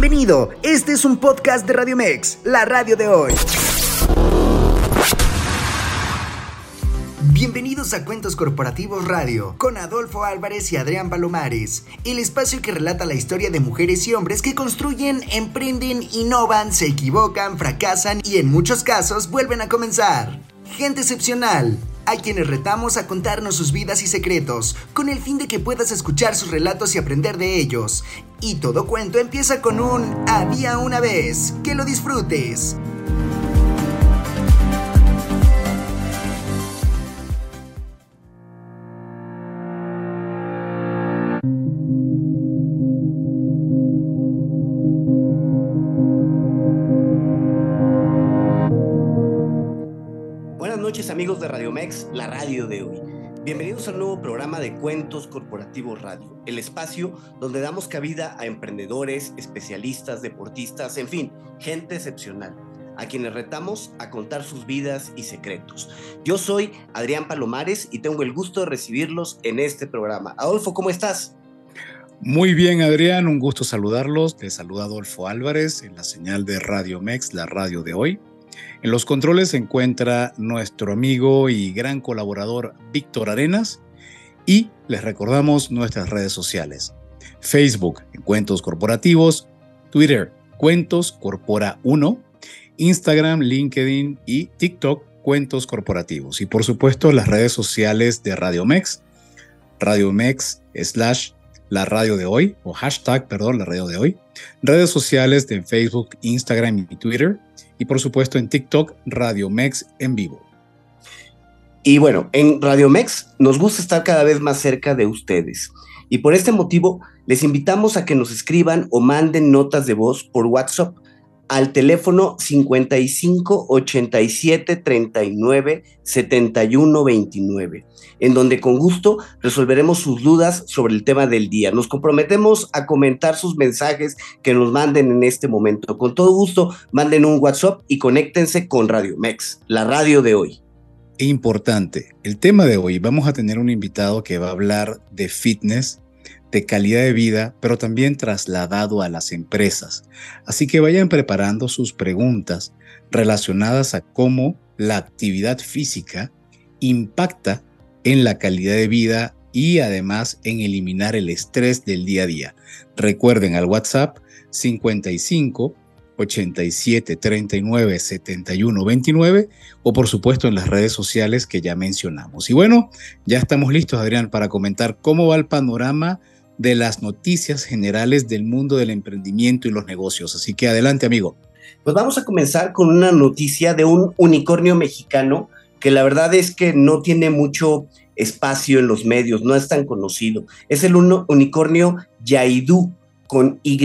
Bienvenido, este es un podcast de Radio Mex, la radio de hoy. Bienvenidos a Cuentos Corporativos Radio, con Adolfo Álvarez y Adrián Palomares, el espacio que relata la historia de mujeres y hombres que construyen, emprenden, innovan, se equivocan, fracasan y en muchos casos vuelven a comenzar. Gente excepcional, hay quienes retamos a contarnos sus vidas y secretos, con el fin de que puedas escuchar sus relatos y aprender de ellos. Y todo cuento empieza con un había una vez. Que lo disfrutes. amigos de Radio Mex, la radio de hoy. Bienvenidos al nuevo programa de Cuentos Corporativos Radio, el espacio donde damos cabida a emprendedores, especialistas, deportistas, en fin, gente excepcional, a quienes retamos a contar sus vidas y secretos. Yo soy Adrián Palomares y tengo el gusto de recibirlos en este programa. Adolfo, ¿cómo estás? Muy bien, Adrián, un gusto saludarlos. Te saluda Adolfo Álvarez en la señal de Radio Mex, la radio de hoy. En los controles se encuentra nuestro amigo y gran colaborador Víctor Arenas y les recordamos nuestras redes sociales. Facebook, Cuentos Corporativos, Twitter, Cuentos Corpora 1, Instagram, LinkedIn y TikTok, Cuentos Corporativos. Y por supuesto las redes sociales de Radio Mex, Radio Mex slash la radio de hoy, o hashtag, perdón, la radio de hoy, redes sociales de Facebook, Instagram y Twitter, y por supuesto en TikTok Radio Mex en vivo. Y bueno, en Radio Mex nos gusta estar cada vez más cerca de ustedes. Y por este motivo les invitamos a que nos escriban o manden notas de voz por WhatsApp al teléfono 55 87 39 71 29, en donde con gusto resolveremos sus dudas sobre el tema del día. Nos comprometemos a comentar sus mensajes que nos manden en este momento. Con todo gusto, manden un WhatsApp y conéctense con Radio Mex, la radio de hoy. Importante, el tema de hoy vamos a tener un invitado que va a hablar de fitness de calidad de vida, pero también trasladado a las empresas. Así que vayan preparando sus preguntas relacionadas a cómo la actividad física impacta en la calidad de vida y además en eliminar el estrés del día a día. Recuerden al WhatsApp 55 87 39 71 29 o por supuesto en las redes sociales que ya mencionamos. Y bueno, ya estamos listos Adrián para comentar cómo va el panorama de las noticias generales del mundo del emprendimiento y los negocios. Así que adelante, amigo. Pues vamos a comenzar con una noticia de un unicornio mexicano que la verdad es que no tiene mucho espacio en los medios, no es tan conocido. Es el unicornio Yaidu con Y,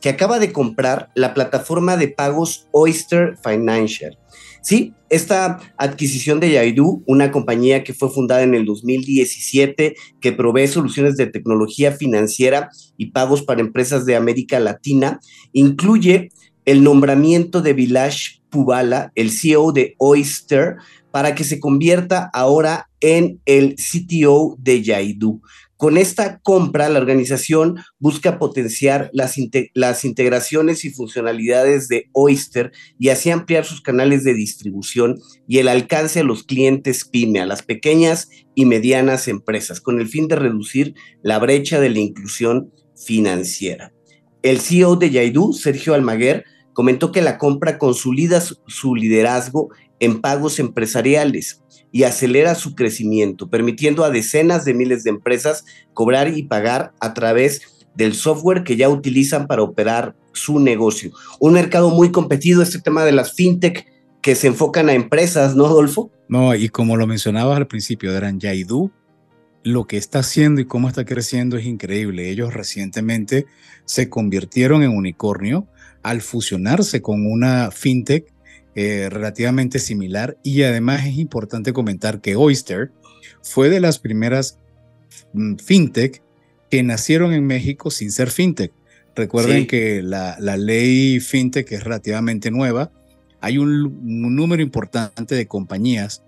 que acaba de comprar la plataforma de pagos Oyster Financial. Sí, esta adquisición de Yaidu, una compañía que fue fundada en el 2017, que provee soluciones de tecnología financiera y pagos para empresas de América Latina, incluye el nombramiento de Vilash Pubala, el CEO de Oyster, para que se convierta ahora en el CTO de Yaidu. Con esta compra, la organización busca potenciar las, integraciones y funcionalidades de Oyster y así ampliar sus canales de distribución y el alcance a los clientes PYME, a las pequeñas y medianas empresas, con el fin de reducir la brecha de la inclusión financiera. El CEO de Yaidu, Sergio Almaguer, comentó que la compra consolida su liderazgo en pagos empresariales y acelera su crecimiento, permitiendo a decenas de miles de empresas cobrar y pagar a través del software que ya utilizan para operar su negocio. Un mercado muy competido, este tema de las fintech que se enfocan a empresas, ¿no, Adolfo? No, y como lo mencionabas al principio, eran Yaidu, lo que está haciendo y cómo está creciendo es increíble. Ellos recientemente se convirtieron en unicornio al fusionarse con una fintech eh, relativamente similar y además es importante comentar que Oyster fue de las primeras mm, fintech que nacieron en México sin ser fintech. Recuerden que la, ley fintech es relativamente nueva. Hay un, un número importante de compañías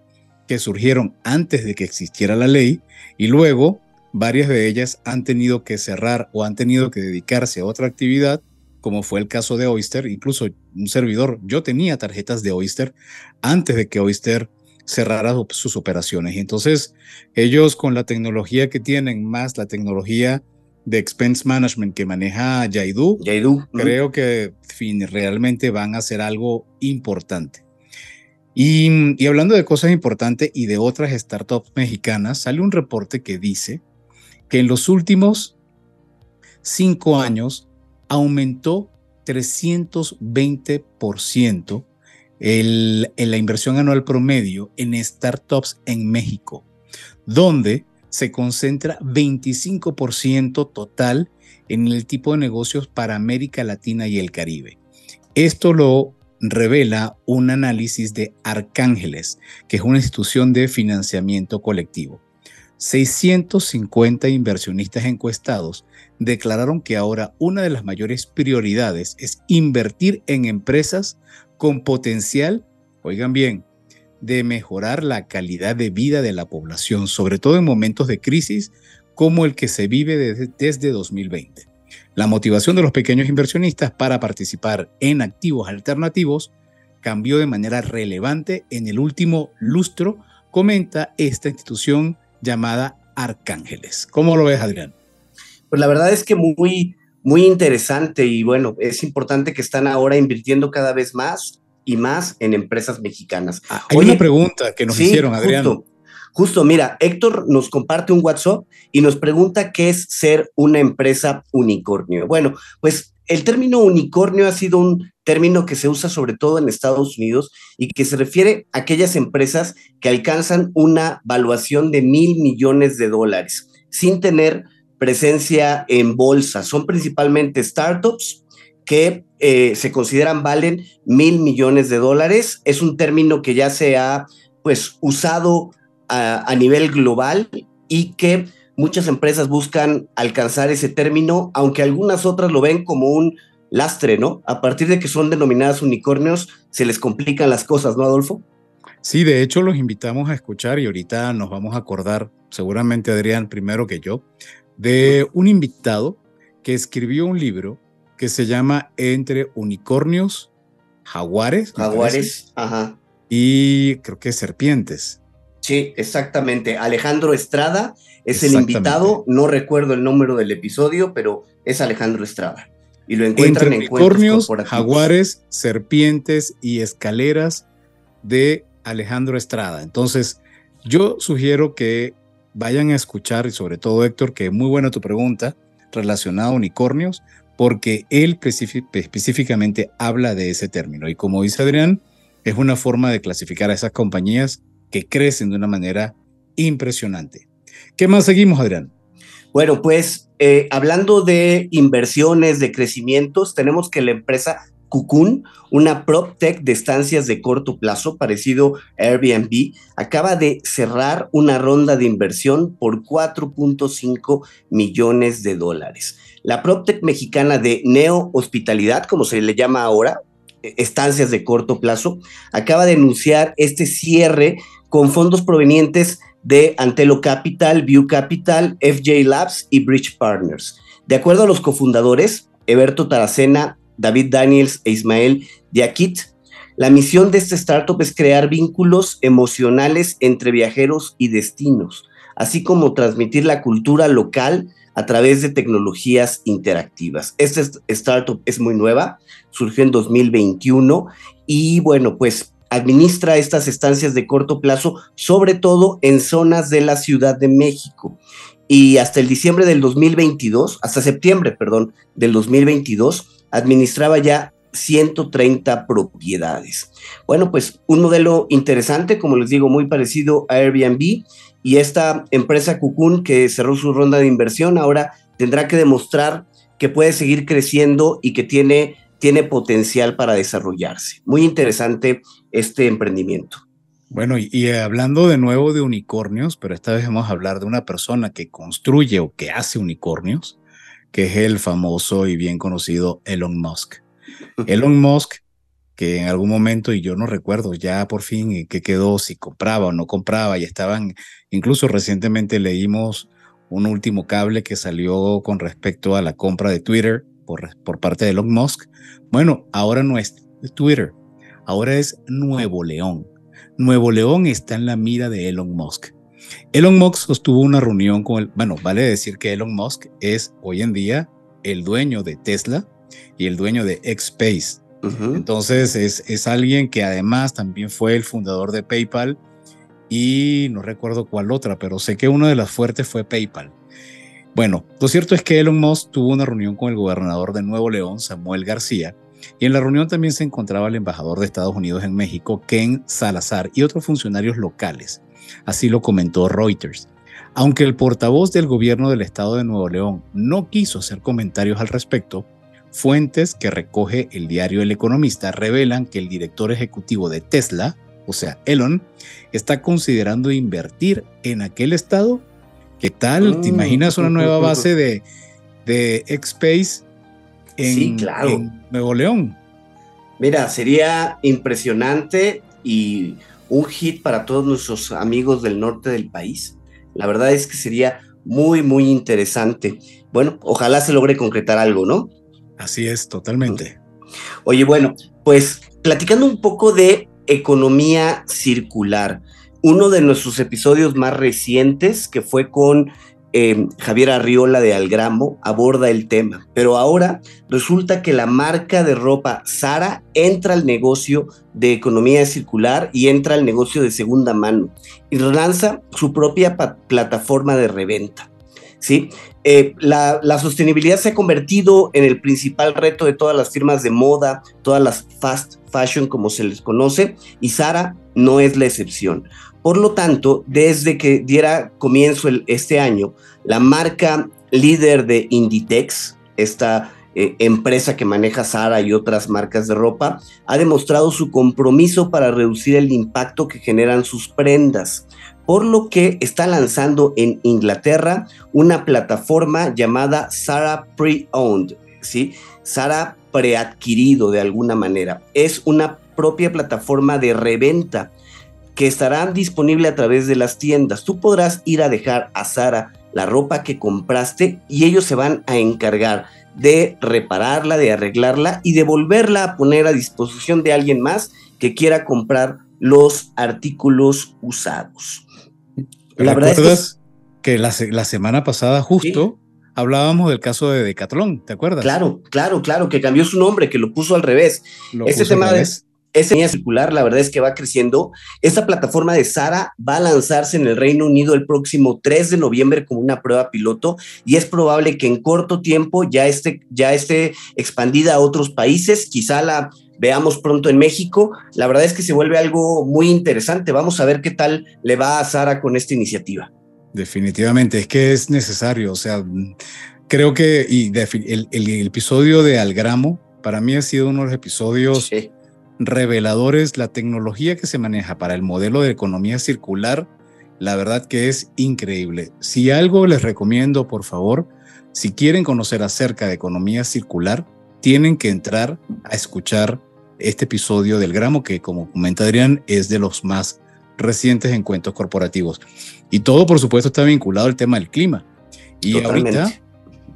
que surgieron antes de que existiera la ley y luego varias de ellas han tenido que cerrar o han tenido que dedicarse a otra actividad como fue el caso de Oyster, incluso un servidor, yo tenía tarjetas de Oyster antes de que Oyster cerrara sus operaciones. Y entonces ellos con la tecnología que tienen, más la tecnología de expense management que maneja Yaidu, creo que fin, realmente van a hacer algo importante. Y, y, hablando de cosas importantes y de otras startups mexicanas, sale un reporte que dice que en los últimos cinco años aumentó 320% el, en la inversión anual promedio en startups en México, donde se concentra 25% total en el tipo de negocios para América Latina y el Caribe. Esto lo revela un análisis de Arcángeles, que es una institución de financiamiento colectivo. 650 inversionistas encuestados declararon que ahora una de las mayores prioridades es invertir en empresas con potencial, oigan bien, de mejorar la calidad de vida de la población, sobre todo en momentos de crisis como el que se vive desde, 2020. La motivación de los pequeños inversionistas para participar en activos alternativos cambió de manera relevante en el último lustro, comenta esta institución llamada Arcángeles. ¿Cómo lo ves, Adrián? Pues la verdad es que muy, muy interesante y bueno, es importante que están ahora invirtiendo cada vez más y más en empresas mexicanas. Ah, hay una pregunta que nos hicieron, Adrián. Justo, justo, mira, Héctor nos comparte un WhatsApp y nos pregunta qué es ser una empresa unicornio. Bueno, pues el término unicornio ha sido un término que se usa sobre todo en Estados Unidos y que se refiere a aquellas empresas que alcanzan una valuación de mil millones de dólares sin tener presencia en bolsa. Son principalmente startups que eh, se consideran valen mil millones de dólares. Es un término que ya se ha pues usado a, nivel global y que muchas empresas buscan alcanzar ese término, aunque algunas otras lo ven como un lastre, ¿no? A partir de que son denominadas unicornios, se les complican las cosas, ¿no, Adolfo? Sí, de hecho los invitamos a escuchar y ahorita nos vamos a acordar, seguramente Adrián primero que yo, de un invitado que escribió un libro que se llama Entre Unicornios, Jaguares. Jaguares, ajá. Y creo que Serpientes. Sí, exactamente. Alejandro Estrada es el invitado. No recuerdo el número del episodio, pero es Alejandro Estrada. Y lo encuentran Entre en unicornios, jaguares, serpientes y escaleras de Alejandro Estrada. Entonces, yo sugiero que vayan a escuchar, y sobre todo Héctor, que es muy buena tu pregunta relacionada a unicornios, porque él específicamente habla de ese término. Y como dice Adrián, es una forma de clasificar a esas compañías que crecen de una manera impresionante. ¿Qué más seguimos, Adrián? Bueno, pues eh, hablando de inversiones, de crecimientos, tenemos que la empresa Cocoon, una PropTech de estancias de corto plazo parecido a Airbnb, acaba de cerrar una ronda de inversión por 4.5 millones de dólares. La PropTech mexicana de Neo Hospitalidad, como se le llama ahora, e, estancias de corto plazo, acaba de anunciar este cierre con fondos provenientes de Antelo Capital, View Capital, FJ Labs y Bridge Partners. De acuerdo a los cofundadores, Eberto Taracena David Daniels e Ismael Diakit. La misión de este startup es crear vínculos emocionales entre viajeros y destinos, así como transmitir la cultura local a través de tecnologías interactivas. Esta startup es muy nueva, surgió en 2021 y bueno, pues administra estas estancias de corto plazo, sobre todo en zonas de la Ciudad de México. Y hasta el diciembre del 2022, hasta septiembre, perdón, del 2022, administraba ya 130 propiedades. Bueno, pues un modelo interesante, como les digo, muy parecido a Airbnb y esta empresa Cocoon que cerró su ronda de inversión ahora tendrá que demostrar que puede seguir creciendo y que tiene, tiene potencial para desarrollarse. Muy interesante este emprendimiento. Bueno, y, y, hablando de nuevo de unicornios, pero esta vez vamos a hablar de una persona que construye o que hace unicornios que es el famoso y bien conocido Elon Musk. Elon Musk, que en algún momento, y yo no recuerdo ya por fin qué quedó, si compraba o no compraba, y estaban, incluso recientemente leímos un último cable que salió con respecto a la compra de Twitter por, por parte de Elon Musk. Bueno, ahora no es Twitter, ahora es Nuevo León. Nuevo León está en la mira de Elon Musk. Elon Musk sostuvo una reunión con el, bueno, vale decir que Elon Musk es hoy en día el dueño de Tesla y el dueño de X-Space. Entonces es, es alguien que además también fue el fundador de PayPal y no recuerdo cuál otra, pero sé que una de las fuertes fue PayPal. Bueno, lo cierto es que Elon Musk tuvo una reunión con el gobernador de Nuevo León, Samuel García, y en la reunión también se encontraba el embajador de Estados Unidos en México, Ken Salazar, y otros funcionarios locales. Así lo comentó Reuters. Aunque el portavoz del gobierno del estado de Nuevo León no quiso hacer comentarios al respecto, fuentes que recoge el diario El Economista revelan que el director ejecutivo de Tesla, o sea, Elon, está considerando invertir en aquel estado. ¿Qué tal? ¿Te mm. imaginas una nueva base de, de X-Space en, en Nuevo León? Mira, sería impresionante y un hit para todos nuestros amigos del norte del país. La verdad es que sería muy, muy interesante. Bueno, ojalá se logre concretar algo, ¿no? Así es, totalmente. Oye, bueno, pues platicando un poco de economía circular, uno de nuestros episodios más recientes, que fue con eh, Javier Arriola de Algramo aborda el tema, pero ahora resulta que la marca de ropa Sara entra al negocio de economía circular y entra al negocio de segunda mano y lanza su propia plataforma de reventa. ¿sí? Eh, la, la, sostenibilidad se ha convertido en el principal reto de todas las firmas de moda, todas las fast fashion como se les conoce, y Sara no es la excepción. Por lo tanto, desde que diera comienzo este año, la marca líder de Inditex, esta eh, empresa que maneja Zara y otras marcas de ropa, ha demostrado su compromiso para reducir el impacto que generan sus prendas, por lo que está lanzando en Inglaterra una plataforma llamada Zara Pre-Owned, ¿sí? Zara preadquirido de alguna manera. Es una propia plataforma de reventa que estará disponible a través de las tiendas. Tú podrás ir a dejar a Sara la ropa que compraste y ellos se van a encargar de repararla, de arreglarla y de volverla a poner a disposición de alguien más que quiera comprar los artículos usados. La verdad es que, la, semana pasada justo hablábamos del caso de Decathlon, ¿te acuerdas? Claro, claro, claro, que cambió su nombre, que lo puso al revés. Ese tema de esa línea circular, la verdad es que va creciendo. Esta plataforma de Sara va a lanzarse en el Reino Unido el próximo 3 de noviembre como una prueba piloto y es probable que en corto tiempo ya esté, ya esté expandida a otros países. Quizá la veamos pronto en México. La verdad es que se vuelve algo muy interesante. Vamos a ver qué tal le va a Sara con esta iniciativa. Definitivamente, es que es necesario. O sea, creo que y el, episodio de Algramo para mí ha sido uno de los episodios reveladores la tecnología que se maneja para el modelo de economía circular. La verdad que es increíble. Si algo les recomiendo, por favor, si quieren conocer acerca de economía circular, tienen que entrar a escuchar este episodio del gramo, que como comenta Adrián, es de los más recientes encuentros corporativos. Y todo, por supuesto, está vinculado al tema del clima. Y ahorita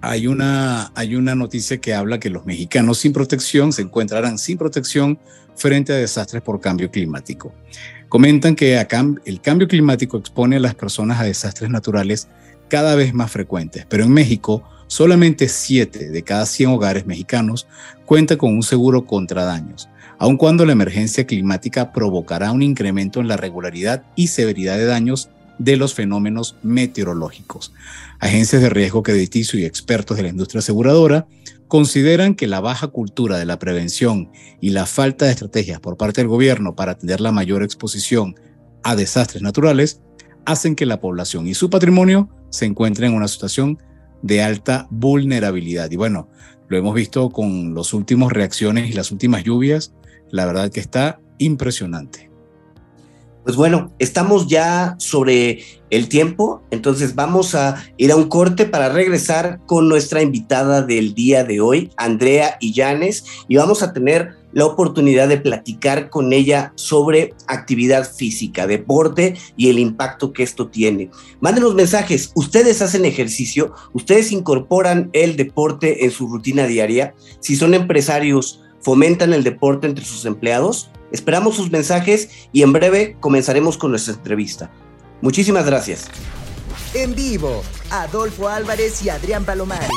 hay una, hay una noticia que habla que los mexicanos sin protección se encontrarán sin protección frente a desastres por cambio climático. Comentan que el cambio climático expone a las personas a desastres naturales cada vez más frecuentes, pero en México solamente 7 de cada 100 hogares mexicanos cuentan con un seguro contra daños, aun cuando la emergencia climática provocará un incremento en la regularidad y severidad de daños de los fenómenos meteorológicos. Agencias de riesgo crediticio y expertos de la industria aseguradora consideran que la baja cultura de la prevención y la falta de estrategias por parte del gobierno para atender la mayor exposición a desastres naturales hacen que la población y su patrimonio se encuentren en una situación de alta vulnerabilidad. Y bueno, lo hemos visto con las últimas reacciones y las últimas lluvias, la verdad que está impresionante. Pues bueno, estamos ya sobre el tiempo, entonces vamos a ir a un corte para regresar con nuestra invitada del día de hoy, Andrea Illanes, y vamos a tener la oportunidad de platicar con ella sobre actividad física, deporte y el impacto que esto tiene. Mándenos mensajes, ustedes hacen ejercicio, ustedes incorporan el deporte en su rutina diaria, si son empresarios, fomentan el deporte entre sus empleados. Esperamos sus mensajes y en breve comenzaremos con nuestra entrevista. Muchísimas gracias. En vivo, Adolfo Álvarez y Adrián Palomares.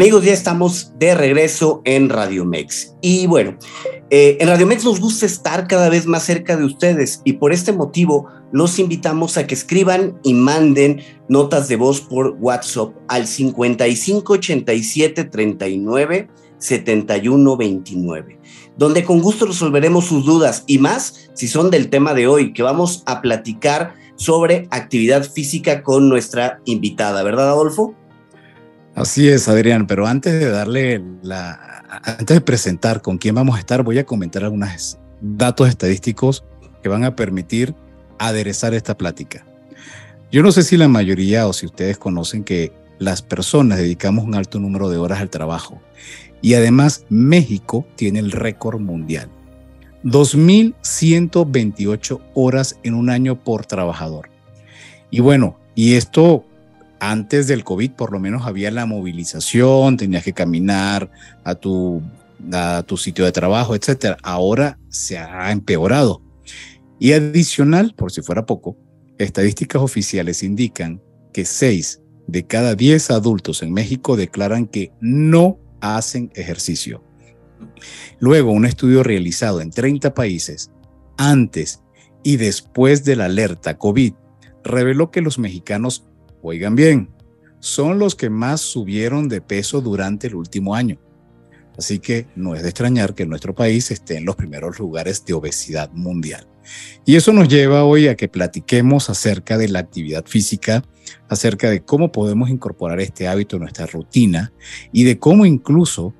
Amigos, ya estamos de regreso en Radio Mex. Y bueno, eh, en Radio Mex nos gusta estar cada vez más cerca de ustedes y por este motivo los invitamos a que escriban y manden notas de voz por WhatsApp al 5587 39 71 29, donde con gusto resolveremos sus dudas y más si son del tema de hoy, que vamos a platicar sobre actividad física con nuestra invitada, ¿verdad, Adolfo? Así es, Adrián, pero antes de darle la, antes de presentar con quién vamos a estar, voy a comentar algunos datos estadísticos que van a permitir aderezar esta plática. Yo no sé si la mayoría o si ustedes conocen que las personas dedicamos un alto número de horas al trabajo y además México tiene el récord mundial. 2.128 horas en un año por trabajador. Y bueno, y esto antes del COVID por lo menos había la movilización, tenías que caminar a tu, sitio de trabajo, etc. Ahora se ha empeorado. Y adicional, por si fuera poco, estadísticas oficiales indican que 6 de cada 10 adultos en México declaran que no hacen ejercicio. Luego, un estudio realizado en 30 países antes y después de la alerta COVID reveló que los mexicanos Oigan bien, son los que más subieron de peso durante el último año. Así que no es de extrañar que nuestro país esté en los primeros lugares de obesidad mundial. Y eso nos lleva hoy a que platiquemos acerca de la actividad física, acerca de cómo podemos incorporar este hábito en nuestra rutina y de cómo incluso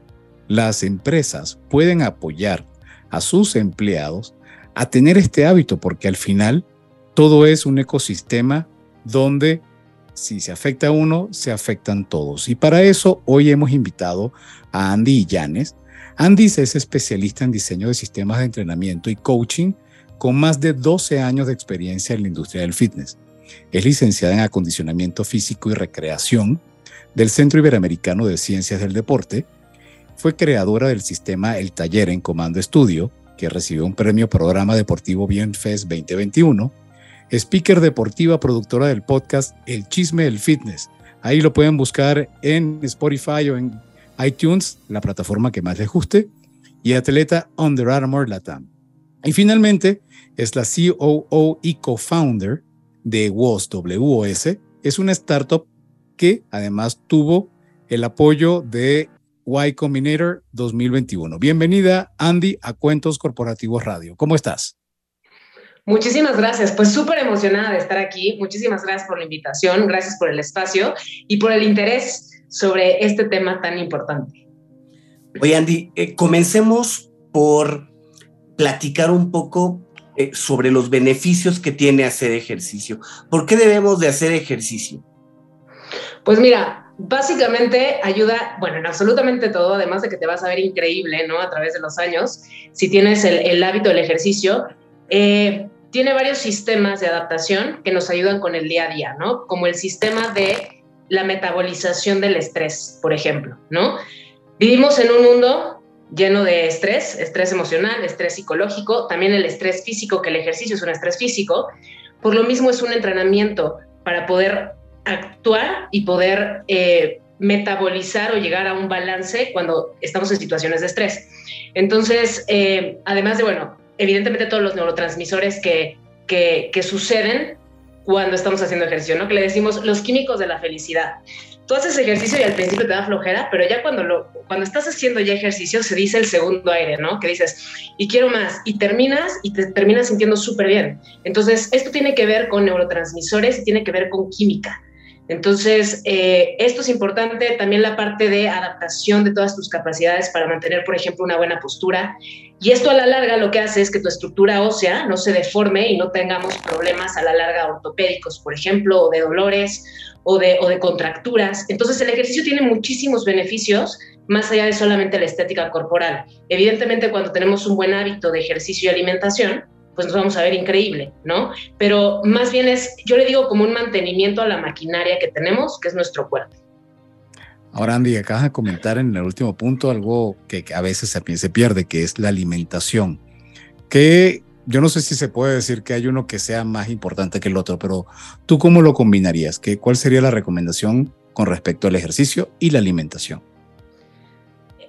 las empresas pueden apoyar a sus empleados a tener este hábito, porque al final todo es un ecosistema donde si se afecta a uno, se afectan todos. Y para eso hoy hemos invitado a Andy Illanes. Andy es especialista en diseño de sistemas de entrenamiento y coaching con más de 12 años de experiencia en la industria del fitness. Es licenciada en acondicionamiento físico y recreación del Centro Iberoamericano de Ciencias del Deporte. Fue creadora del sistema El Taller en Comando Estudio, que recibió un premio Programa Deportivo Bienfest 2021 speaker deportiva, productora del podcast El Chisme del Fitness. Ahí lo pueden buscar en Spotify o en iTunes, la plataforma que más les guste, y atleta Under Armour Latam. Y finalmente es la COO y co-founder de WOS, WOS. Es una startup que además tuvo el apoyo de Y Combinator 2021. Bienvenida, Andy, a Cuentos Corporativos Radio. ¿Cómo estás? Muchísimas gracias, pues súper emocionada de estar aquí. Muchísimas gracias por la invitación, gracias por el espacio y por el interés sobre este tema tan importante. Oye, Andy, eh, comencemos por platicar un poco eh, sobre los beneficios que tiene hacer ejercicio. ¿Por qué debemos de hacer ejercicio? Pues mira, básicamente ayuda, bueno, en absolutamente todo, además de que te vas a ver increíble, ¿no? A través de los años, si tienes el, el hábito del ejercicio, eh, tiene varios sistemas de adaptación que nos ayudan con el día a día, ¿no? Como el sistema de la metabolización del estrés, por ejemplo, ¿no? Vivimos en un mundo lleno de estrés, estrés emocional, estrés psicológico, también el estrés físico, que el ejercicio es un estrés físico, por lo mismo es un entrenamiento para poder actuar y poder eh, metabolizar o llegar a un balance cuando estamos en situaciones de estrés. Entonces, eh, además de, bueno, evidentemente todos los neurotransmisores que, que, suceden cuando estamos haciendo ejercicio, ¿no? Que le decimos los químicos de la felicidad. Tú haces ejercicio y al principio te da flojera, pero ya cuando, lo, cuando estás haciendo ya ejercicio se dice el segundo aire, ¿no? Que dices, y quiero más, y terminas y te terminas sintiendo súper bien. Entonces, esto tiene que ver con neurotransmisores y tiene que ver con química. Entonces, eh, esto es importante, también la parte de adaptación de todas tus capacidades para mantener, por ejemplo, una buena postura. Y esto a la larga lo que hace es que tu estructura ósea no se deforme y no tengamos problemas a la larga ortopédicos, por ejemplo, o de dolores o de, o de contracturas. Entonces, el ejercicio tiene muchísimos beneficios más allá de solamente la estética corporal. Evidentemente, cuando tenemos un buen hábito de ejercicio y alimentación, pues nos vamos a ver increíble, ¿no? Pero más bien es, yo le digo como un mantenimiento a la maquinaria que tenemos, que es nuestro cuerpo. Ahora, Andy, acabas de comentar en el último punto algo que a veces se pierde, que es la alimentación. Que yo no sé si se puede decir que hay uno que sea más importante que el otro, pero ¿tú cómo lo combinarías? ¿Qué, ¿Cuál sería la recomendación con respecto al ejercicio y la alimentación?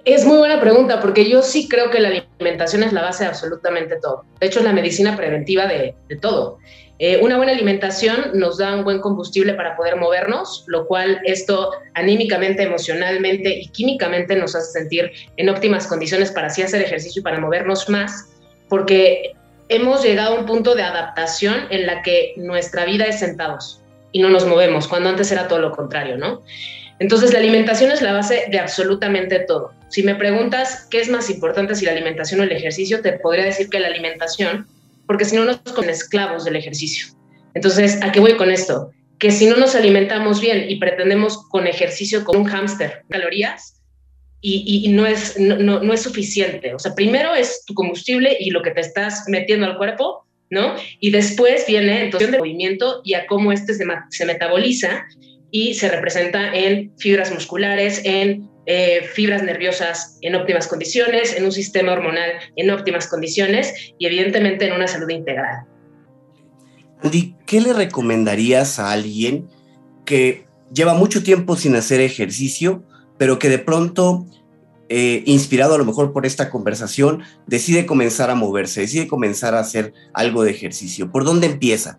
Es muy buena pregunta porque yo sí creo que la alimentación es la base de absolutamente todo. De hecho, es la medicina preventiva de, todo. Eh, una buena alimentación nos da un buen combustible para poder movernos, lo cual esto anímicamente, emocionalmente y químicamente nos hace sentir en óptimas condiciones para así hacer ejercicio y para movernos más, porque hemos llegado a un punto de adaptación en la que nuestra vida es sentados y no nos movemos, cuando antes era todo lo contrario, ¿no? Entonces, la alimentación es la base de absolutamente todo. Si me preguntas qué es más importante, si la alimentación o el ejercicio, te podría decir que la alimentación, porque si no nos con esclavos del ejercicio. Entonces, ¿a qué voy con esto? Que si no nos alimentamos bien y pretendemos con ejercicio como un hámster, calorías, y, no, es, no, no, es suficiente. O sea, primero es tu combustible y lo que te estás metiendo al cuerpo, ¿no? Y después viene entonces el movimiento y a cómo este se, se metaboliza y se representa en fibras musculares, en eh, fibras nerviosas en óptimas condiciones, en un sistema hormonal en óptimas condiciones y evidentemente en una salud integral. ¿qué le recomendarías a alguien que lleva mucho tiempo sin hacer ejercicio, pero que de pronto, eh, inspirado a lo mejor por esta conversación, decide comenzar a moverse, decide comenzar a hacer algo de ejercicio? ¿Por dónde empieza?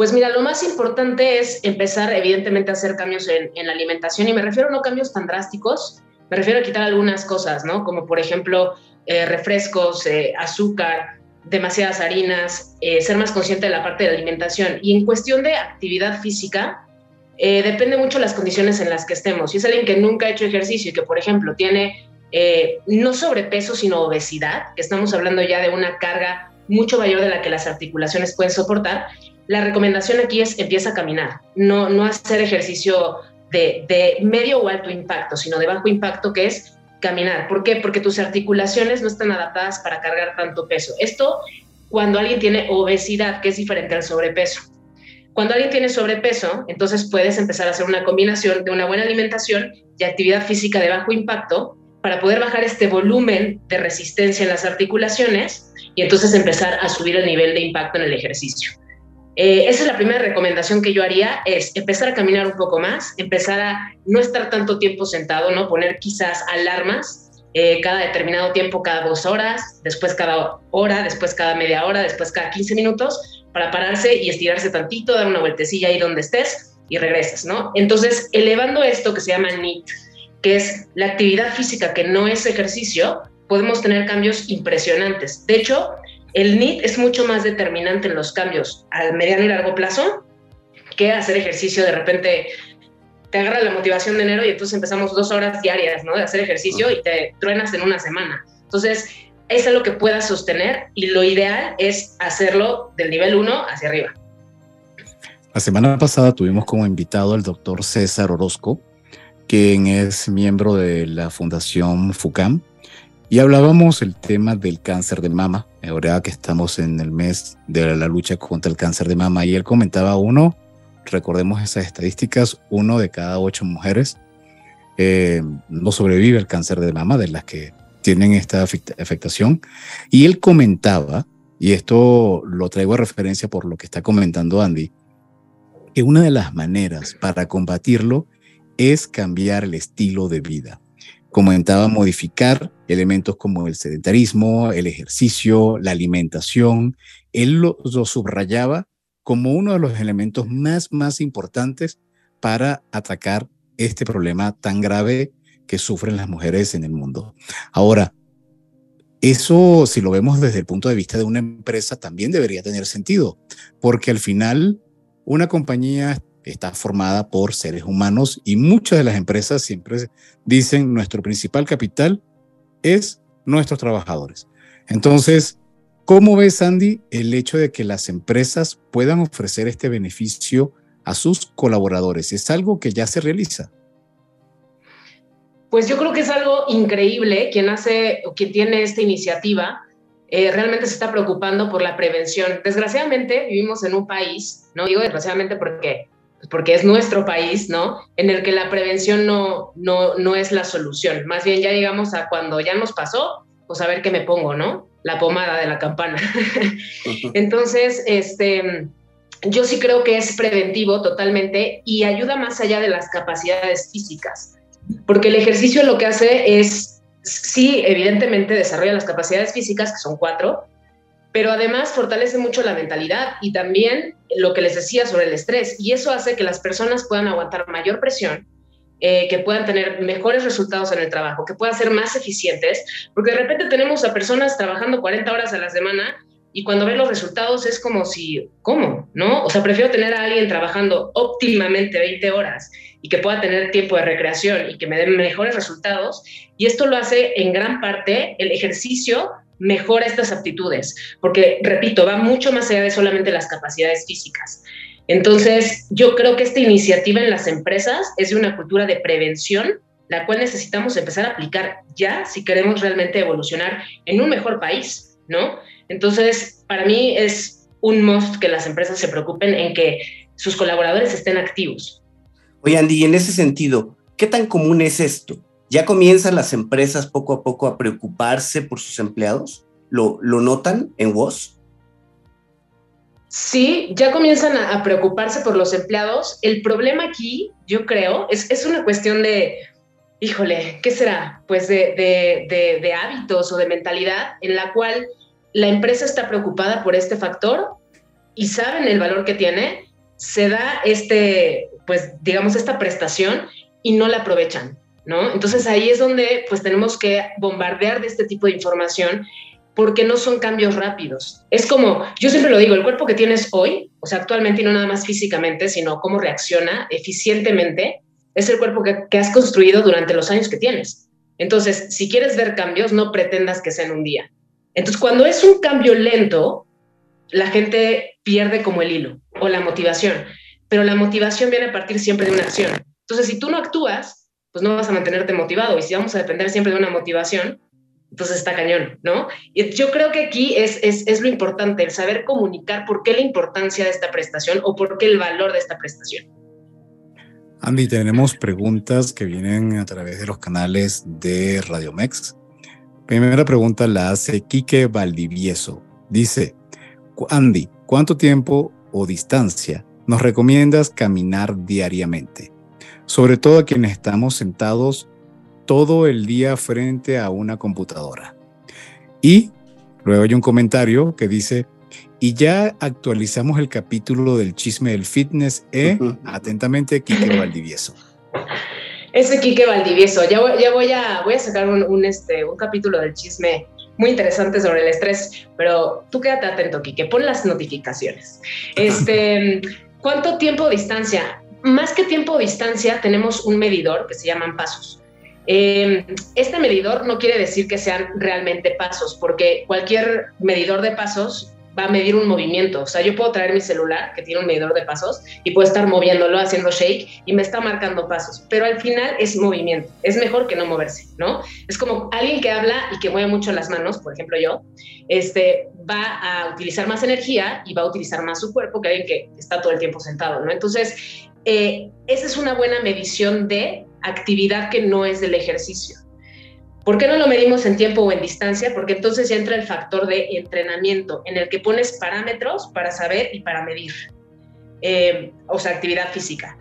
Pues mira, lo más importante es empezar evidentemente a hacer cambios en, la alimentación y me refiero no cambios tan drásticos, me refiero a quitar algunas cosas, ¿no? Como por ejemplo eh, refrescos, eh, azúcar, demasiadas harinas, eh, ser más consciente de la parte de la alimentación. Y en cuestión de actividad física, depende mucho las condiciones en las que estemos. Si es alguien que nunca ha hecho ejercicio y que, por ejemplo, tiene no sobrepeso, sino obesidad, que estamos hablando ya de una carga mucho mayor de la que las articulaciones pueden soportar, la recomendación aquí es empieza a caminar, no, no hacer ejercicio de, de medio o alto impacto, sino de bajo impacto, que es caminar. ¿Por qué? Porque tus articulaciones no están adaptadas para cargar tanto peso. Esto cuando alguien tiene obesidad, que es diferente al sobrepeso. Cuando alguien tiene sobrepeso, entonces puedes empezar a hacer una combinación de una buena alimentación y actividad física de bajo impacto para poder bajar este volumen de resistencia en las articulaciones y entonces empezar a subir el nivel de impacto en el ejercicio. Eh, esa es la primera recomendación que yo haría, es empezar a caminar un poco más, empezar a no estar tanto tiempo sentado, ¿no? Poner quizás alarmas eh, cada determinado tiempo, cada dos horas, después cada hora, después cada media hora, después cada 15 minutos, para pararse y estirarse tantito, dar una vueltecilla ahí donde estés y regresas, ¿no? Entonces, elevando esto que se llama NIT, que es la actividad física que no es ejercicio, podemos tener cambios impresionantes. De hecho, el NIT es mucho más determinante en los cambios a mediano y largo plazo que hacer ejercicio de repente te agarra la motivación de enero y entonces empezamos dos horas diarias ¿no? de hacer ejercicio y te truenas en una semana. Entonces, es lo que puedas sostener y lo ideal es hacerlo del nivel 1 hacia arriba. La semana pasada tuvimos como invitado al doctor César Orozco, quien es miembro de la Fundación FUCAM, y hablábamos el tema del cáncer de mama, ahora que estamos en el mes de la lucha contra el cáncer de mama, y él comentaba uno, recordemos esas estadísticas, uno de cada ocho mujeres eh, no sobrevive al cáncer de mama, de las que tienen esta afectación, y él comentaba, y esto lo traigo a referencia por lo que está comentando Andy, que una de las maneras para combatirlo es cambiar el estilo de vida comentaba modificar elementos como el sedentarismo, el ejercicio, la alimentación. Él lo, subrayaba como uno de los elementos más, más importantes para atacar este problema tan grave que sufren las mujeres en el mundo. Ahora, eso, si lo vemos desde el punto de vista de una empresa, también debería tener sentido, porque al final una compañía está formada por seres humanos y muchas de las empresas siempre dicen nuestro principal capital es nuestros trabajadores. Entonces, ¿cómo ves, Andy, el hecho de que las empresas puedan ofrecer este beneficio a sus colaboradores? ¿Es algo que ya se realiza? Pues yo creo que es algo increíble. Quien hace o quien tiene esta iniciativa eh, realmente se está preocupando por la prevención. Desgraciadamente vivimos en un país, no digo desgraciadamente porque porque es nuestro país, ¿no? En el que la prevención no, no, no es la solución. Más bien ya llegamos a cuando ya nos pasó, pues a ver qué me pongo, ¿no? La pomada de la campana. Entonces, este, yo sí creo que es preventivo totalmente y ayuda más allá de las capacidades físicas, porque el ejercicio lo que hace es, sí, evidentemente desarrolla las capacidades físicas, que son cuatro, pero además fortalece mucho la mentalidad y también lo que les decía sobre el estrés. Y eso hace que las personas puedan aguantar mayor presión, eh, que puedan tener mejores resultados en el trabajo, que puedan ser más eficientes, porque de repente tenemos a personas trabajando 40 horas a la semana y cuando ven los resultados es como si, ¿cómo? ¿No? O sea, prefiero tener a alguien trabajando óptimamente 20 horas y que pueda tener tiempo de recreación y que me den mejores resultados. Y esto lo hace en gran parte el ejercicio mejora estas aptitudes, porque, repito, va mucho más allá de solamente las capacidades físicas. Entonces, yo creo que esta iniciativa en las empresas es de una cultura de prevención, la cual necesitamos empezar a aplicar ya si queremos realmente evolucionar en un mejor país, ¿no? Entonces, para mí es un must que las empresas se preocupen en que sus colaboradores estén activos. Oye, Andy, en ese sentido, ¿qué tan común es esto? ¿Ya comienzan las empresas poco a poco a preocuparse por sus empleados? ¿Lo, lo notan en WOS? Sí, ya comienzan a, preocuparse por los empleados. El problema aquí, yo creo, es, es una cuestión de, híjole, ¿qué será? Pues de, de, de, hábitos o de mentalidad en la cual la empresa está preocupada por este factor y saben el valor que tiene, se da este, pues digamos, esta prestación y no la aprovechan. Entonces ahí es donde pues tenemos que bombardear de este tipo de información porque no son cambios rápidos. Es como, yo siempre lo digo, el cuerpo que tienes hoy, o sea, actualmente y no nada más físicamente, sino cómo reacciona eficientemente, es el cuerpo que, que has construido durante los años que tienes. Entonces, si quieres ver cambios, no pretendas que sea en un día. Entonces, cuando es un cambio lento, la gente pierde como el hilo o la motivación, pero la motivación viene a partir siempre de una acción. Entonces, si tú no actúas, pues no vas a mantenerte motivado. Y si vamos a depender siempre de una motivación, entonces está cañón, ¿no? Y yo creo que aquí es, es, es, lo importante, el saber comunicar por qué la importancia de esta prestación o por qué el valor de esta prestación. Andy, tenemos preguntas que vienen a través de los canales de Radio Mex. Primera pregunta la hace Quique Valdivieso. Dice, Andy, ¿cuánto tiempo o distancia nos recomiendas caminar diariamente? Sobre todo a quienes estamos sentados todo el día frente a una computadora. Y luego hay un comentario que dice, y ya actualizamos el capítulo del chisme del fitness, ¿eh? Atentamente, Quique Valdivieso. Ese Quique Valdivieso, ya voy, ya voy, a, voy a sacar un, este, un capítulo del chisme muy interesante sobre el estrés, pero tú quédate atento, Quique, pon las notificaciones. Este, ¿Cuánto tiempo de distancia? Más que tiempo o distancia, tenemos un medidor que se llaman pasos. Eh, este medidor no quiere decir que sean realmente pasos, porque cualquier medidor de pasos va a medir un movimiento. O sea, yo puedo traer mi celular, que tiene un medidor de pasos, y puedo estar moviéndolo, haciendo shake, y me está marcando pasos. Pero al final es movimiento. Es mejor que no moverse, ¿no? Es como alguien que habla y que mueve mucho las manos, por ejemplo yo, este, va a utilizar más energía y va a utilizar más su cuerpo que alguien que está todo el tiempo sentado, ¿no? Entonces, eh, esa es una buena medición de actividad que no es del ejercicio. ¿Por qué no lo medimos en tiempo o en distancia? Porque entonces ya entra el factor de entrenamiento en el que pones parámetros para saber y para medir, eh, o sea, actividad física.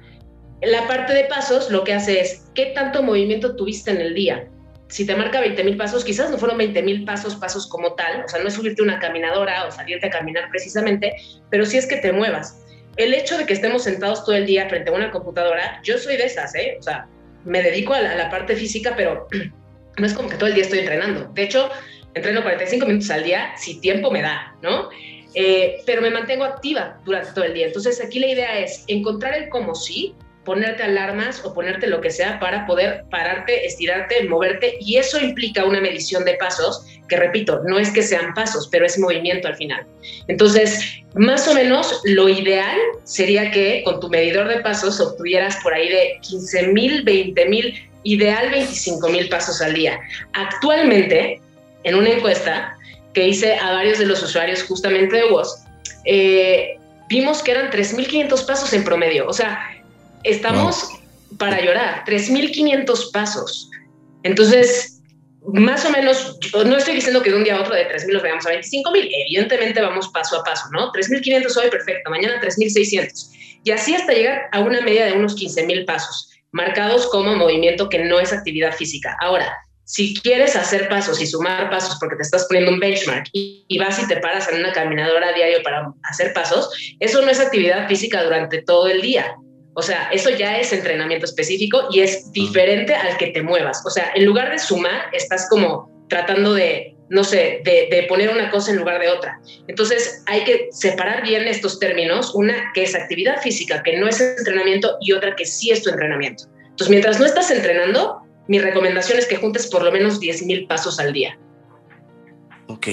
La parte de pasos lo que hace es qué tanto movimiento tuviste en el día. Si te marca 20 mil pasos, quizás no fueron 20 mil pasos, pasos como tal, o sea, no es subirte una caminadora o salirte a caminar precisamente, pero sí es que te muevas el hecho de que estemos sentados todo el día frente a una computadora, yo soy de esas, ¿eh? O sea, me dedico a la, parte física, pero no es como que todo el día estoy entrenando. De hecho, entreno 45 minutos al día si tiempo me da, ¿no? eh, pero me mantengo activa durante todo el día. Entonces aquí la idea es encontrar el como sí, ponerte alarmas o ponerte lo que sea para poder pararte, estirarte, moverte y eso implica una medición de pasos que repito, no es que sean pasos, pero es movimiento al final. Entonces, más o menos lo ideal sería que con tu medidor de pasos obtuvieras por ahí de 15 mil, 20 mil, ideal 25 mil pasos al día. Actualmente, en una encuesta que hice a varios de los usuarios justamente de WOS, eh, vimos que eran 3.500 pasos en promedio. O sea, estamos para llorar, 3.500 pasos. Entonces, más o menos, no estoy diciendo que de un día a otro de 3.000 los veamos a 25.000, evidentemente vamos paso a paso, ¿no? 3.500 hoy, perfecto, mañana 3.600. Y así hasta llegar a una media de unos 15.000 pasos, marcados como movimiento que no es actividad física. Ahora, si quieres hacer pasos y sumar pasos porque te estás poniendo un benchmark y, y, vas y te paras en una caminadora a diario para hacer pasos, eso no es actividad física durante todo el día. O sea, eso ya es entrenamiento específico y es diferente al que te muevas. O sea, en lugar de sumar, estás como tratando de, no sé, de, poner una cosa en lugar de otra. Entonces, hay que separar bien estos términos, una que es actividad física, que no es entrenamiento, y otra que sí es tu entrenamiento. Entonces, mientras no estás entrenando, mi recomendación es que juntes por lo menos 10 mil pasos al día. Ok.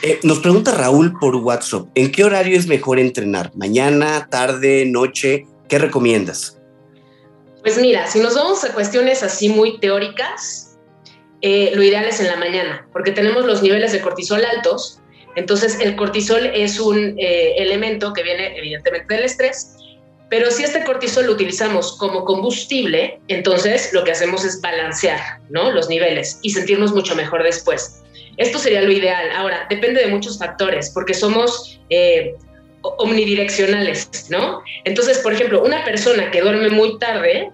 Eh, nos pregunta Raúl por WhatsApp, ¿en qué horario es mejor entrenar? ¿Mañana, tarde, noche? ¿Qué recomiendas? Pues mira, si nos vamos a cuestiones así muy teóricas, eh, lo ideal es en la mañana, porque tenemos los niveles de cortisol altos. Entonces, el cortisol es un eh, elemento que viene evidentemente del estrés, pero si este cortisol lo utilizamos como combustible, entonces lo que hacemos es balancear ¿no? los niveles y sentirnos mucho mejor después. Esto sería lo ideal. Ahora, depende de muchos factores, porque somos eh, omnidireccionales, ¿no? Entonces, por ejemplo, una persona que duerme muy tarde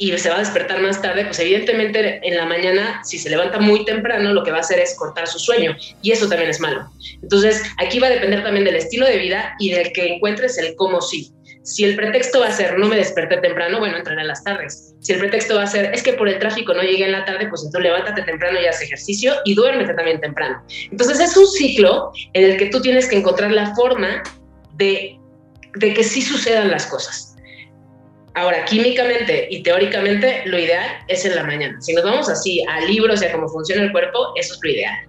y se va a despertar más tarde, pues evidentemente en la mañana, si se levanta muy temprano, lo que va a hacer es cortar su sueño y eso también es malo. Entonces, aquí va a depender también del estilo de vida y del que encuentres el cómo sí. Si el pretexto va a ser no me desperté temprano, bueno, entraré en las tardes. Si el pretexto va a ser es que por el tráfico no llegué en la tarde, pues entonces levántate temprano y haz ejercicio y duérmete también temprano. Entonces es un ciclo en el que tú tienes que encontrar la forma de, que sí sucedan las cosas. Ahora, químicamente y teóricamente, lo ideal es en la mañana. Si nos vamos así a libros y a cómo funciona el cuerpo, eso es lo ideal.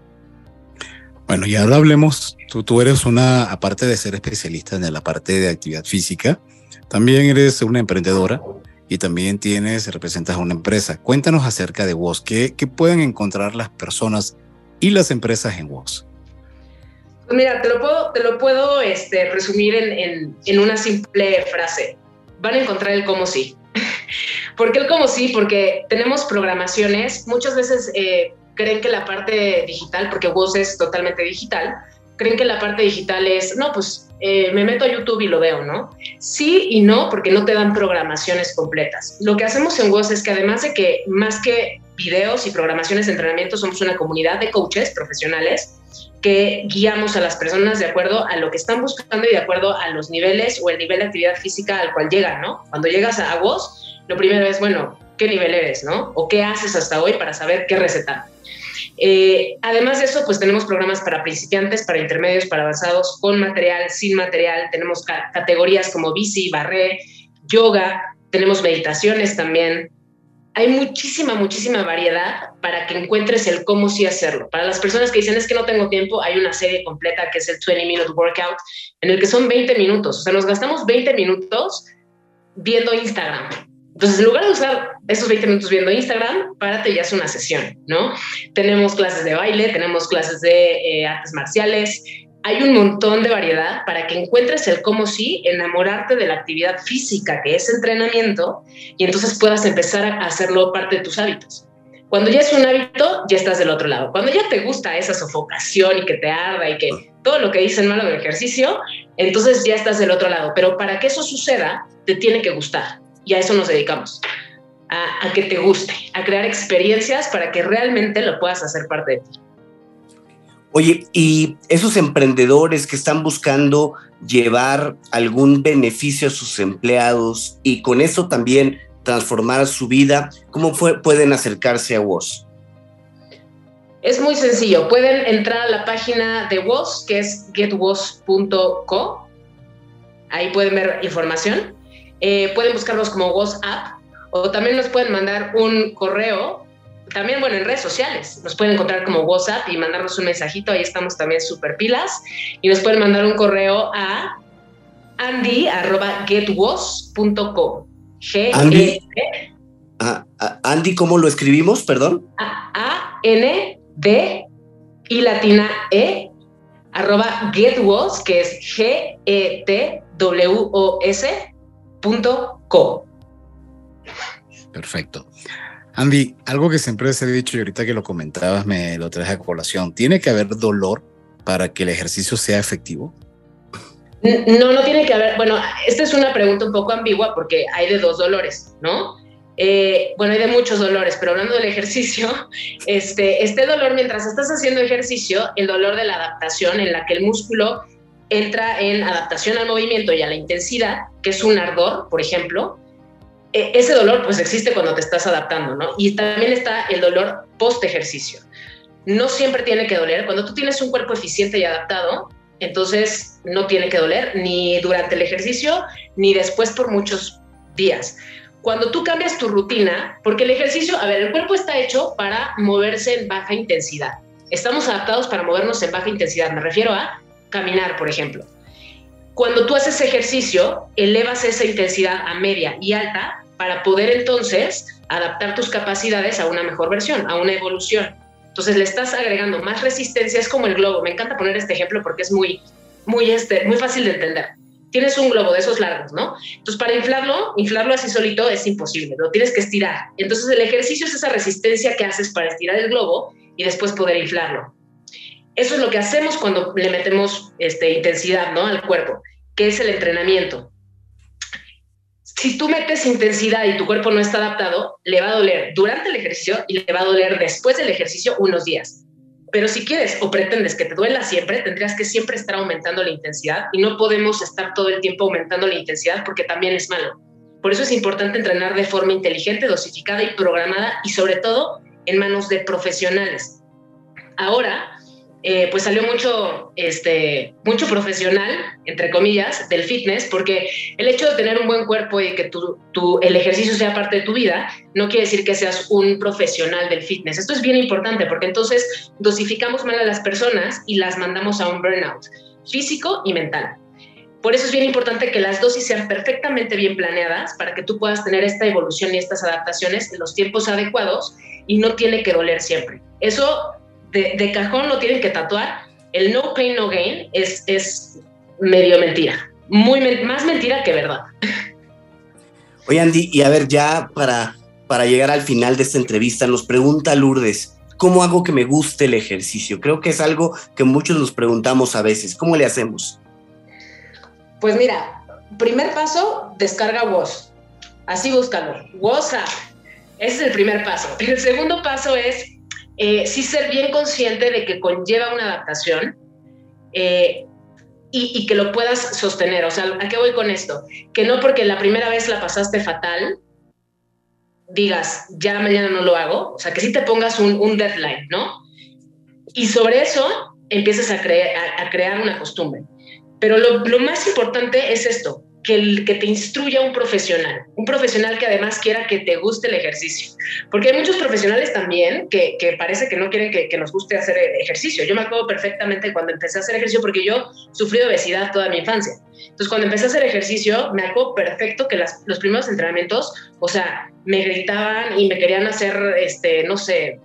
Bueno, y ahora hablemos, tú, tú eres una, aparte de ser especialista en la parte de actividad física, también eres una emprendedora y también tienes, representas a una empresa. Cuéntanos acerca de vos, ¿qué, qué pueden encontrar las personas y las empresas en vos? Mira, te lo puedo, te lo puedo este, resumir en, en, una simple frase. Van a encontrar el cómo sí. ¿Por qué el cómo sí? Porque tenemos programaciones, muchas veces eh, creen que la parte digital, porque vos es totalmente digital, creen que la parte digital es, no, pues eh, me meto a YouTube y lo veo, ¿no? Sí y no, porque no te dan programaciones completas. Lo que hacemos en WOS es que además de que más que videos y programaciones de entrenamiento, somos una comunidad de coaches profesionales que guiamos a las personas de acuerdo a lo que están buscando y de acuerdo a los niveles o el nivel de actividad física al cual llegan, ¿no? Cuando llegas a vos, lo primero es, bueno, ¿qué nivel eres, no? O qué haces hasta hoy para saber qué recetar. Eh, además de eso, pues tenemos programas para principiantes, para intermedios, para avanzados, con material, sin material. Tenemos categorías como bici, barré, yoga, tenemos meditaciones también hay muchísima, muchísima variedad para que encuentres el cómo sí hacerlo. Para las personas que dicen es que no tengo tiempo, hay una serie completa que es el 20 Minute Workout, en el que son 20 minutos. O sea, nos gastamos 20 minutos viendo Instagram. Entonces, en lugar de usar esos 20 minutos viendo Instagram, párate y haz una sesión, ¿no? Tenemos clases de baile, tenemos clases de eh, artes marciales, hay un montón de variedad para que encuentres el cómo sí, enamorarte de la actividad física que es entrenamiento y entonces puedas empezar a hacerlo parte de tus hábitos. Cuando ya es un hábito, ya estás del otro lado. Cuando ya te gusta esa sofocación y que te arda y que todo lo que dicen malo del ejercicio, entonces ya estás del otro lado. Pero para que eso suceda, te tiene que gustar. Y a eso nos dedicamos. A, a que te guste, a crear experiencias para que realmente lo puedas hacer parte de ti. Oye, y esos emprendedores que están buscando llevar algún beneficio a sus empleados y con eso también transformar su vida, ¿cómo pueden acercarse a vos? Es muy sencillo. Pueden entrar a la página de WOS, que es getwos.co. Ahí pueden ver información. Eh, pueden buscarnos como WhatsApp o también nos pueden mandar un correo. También, bueno, en redes sociales. Nos pueden encontrar como WhatsApp y mandarnos un mensajito. Ahí estamos también súper pilas. Y nos pueden mandar un correo a andy.getwas.co. Andy, Andy, ¿cómo lo escribimos? Perdón. A-N D y latina E arroba getwas, que es G-E-T-W-O-S punto co. Perfecto. Andy, algo que siempre se he dicho y ahorita que lo comentabas me lo traes a colación. ¿Tiene que haber dolor para que el ejercicio sea efectivo? No, no tiene que haber. Bueno, esta es una pregunta un poco ambigua porque hay de dos dolores, ¿no? Eh, bueno, hay de muchos dolores, pero hablando del ejercicio, este, este dolor mientras estás haciendo ejercicio, el dolor de la adaptación en la que el músculo entra en adaptación al movimiento y a la intensidad, que es un ardor, por ejemplo, e, ese dolor pues existe cuando te estás adaptando, ¿no? Y también está el dolor post ejercicio. No siempre tiene que doler. Cuando tú tienes un cuerpo eficiente y adaptado, entonces no tiene que doler ni durante el ejercicio ni después por muchos días cuando tú cambias tu rutina, porque el ejercicio, a ver, el cuerpo está hecho para moverse en baja intensidad. Estamos adaptados para movernos en baja intensidad. Me refiero a caminar, por ejemplo. Cuando tú haces ejercicio, elevas esa intensidad a media y alta para poder entonces adaptar tus capacidades a una mejor versión, a una evolución. Entonces le estás agregando más resistencia, es como el globo. Me encanta poner este ejemplo porque es muy, muy, este, muy fácil de entender tienes un globo de esos largos, ¿no? Entonces, para inflarlo, inflarlo así solito es imposible, lo tienes que estirar. Entonces, el ejercicio es esa resistencia que haces para estirar el globo y después poder inflarlo. Eso es lo que hacemos cuando le metemos este, intensidad, ¿no? Al cuerpo, que es el entrenamiento. Si tú metes intensidad y tu cuerpo no está adaptado, le va a doler durante el ejercicio y le va a doler después del ejercicio unos días. Pero si quieres o pretendes que te duela siempre, tendrías que siempre estar aumentando la intensidad y no podemos estar todo el tiempo aumentando la intensidad porque también es malo. Por eso es importante entrenar de forma inteligente, dosificada y programada y sobre todo en manos de profesionales. Ahora, eh, pues salió mucho, este, mucho profesional, entre comillas, del fitness, porque el hecho de tener un buen cuerpo y que tu, tu, el ejercicio sea parte de tu vida, no quiere decir que seas un profesional del fitness. Esto es bien importante porque entonces dosificamos mal a las personas y las mandamos a un burnout físico y mental. Por eso es bien importante que las dosis sean perfectamente bien planeadas para que tú puedas tener esta evolución y estas adaptaciones en los tiempos adecuados y no tiene que doler siempre. Eso de, cajón lo tienen que tatuar. El no pain, no gain es, es medio mentira. Muy más mentira que verdad. Oye, Andy, y a ver, ya para, para llegar al final de esta entrevista, nos pregunta Lourdes, ¿cómo hago que me guste el ejercicio? Creo que es algo que muchos nos preguntamos a veces. ¿Cómo le hacemos? Pues mira, primer paso, descarga voz. Así búscalo. WhatsApp. Ese es el primer paso. El segundo paso es eh, sí ser bien consciente de que conlleva una adaptación eh, y, que lo puedas sostener. O sea, ¿a qué voy con esto? Que no porque la primera vez la pasaste fatal, digas, ya mañana no lo hago. O sea, que sí te pongas un, deadline, ¿no? Y sobre eso empieces a, a, crear una costumbre. Pero lo más importante es esto, que, el, que te instruya un profesional, un profesional que además quiera que te guste el ejercicio. Porque hay muchos profesionales también que, que parece que no quieren que, nos guste hacer ejercicio. Yo me acuerdo perfectamente cuando empecé a hacer ejercicio, porque yo sufrí obesidad toda mi infancia. Entonces, cuando empecé a hacer ejercicio, me acuerdo perfecto que las, los primeros entrenamientos, o sea, me gritaban y me querían hacer, este, no sé,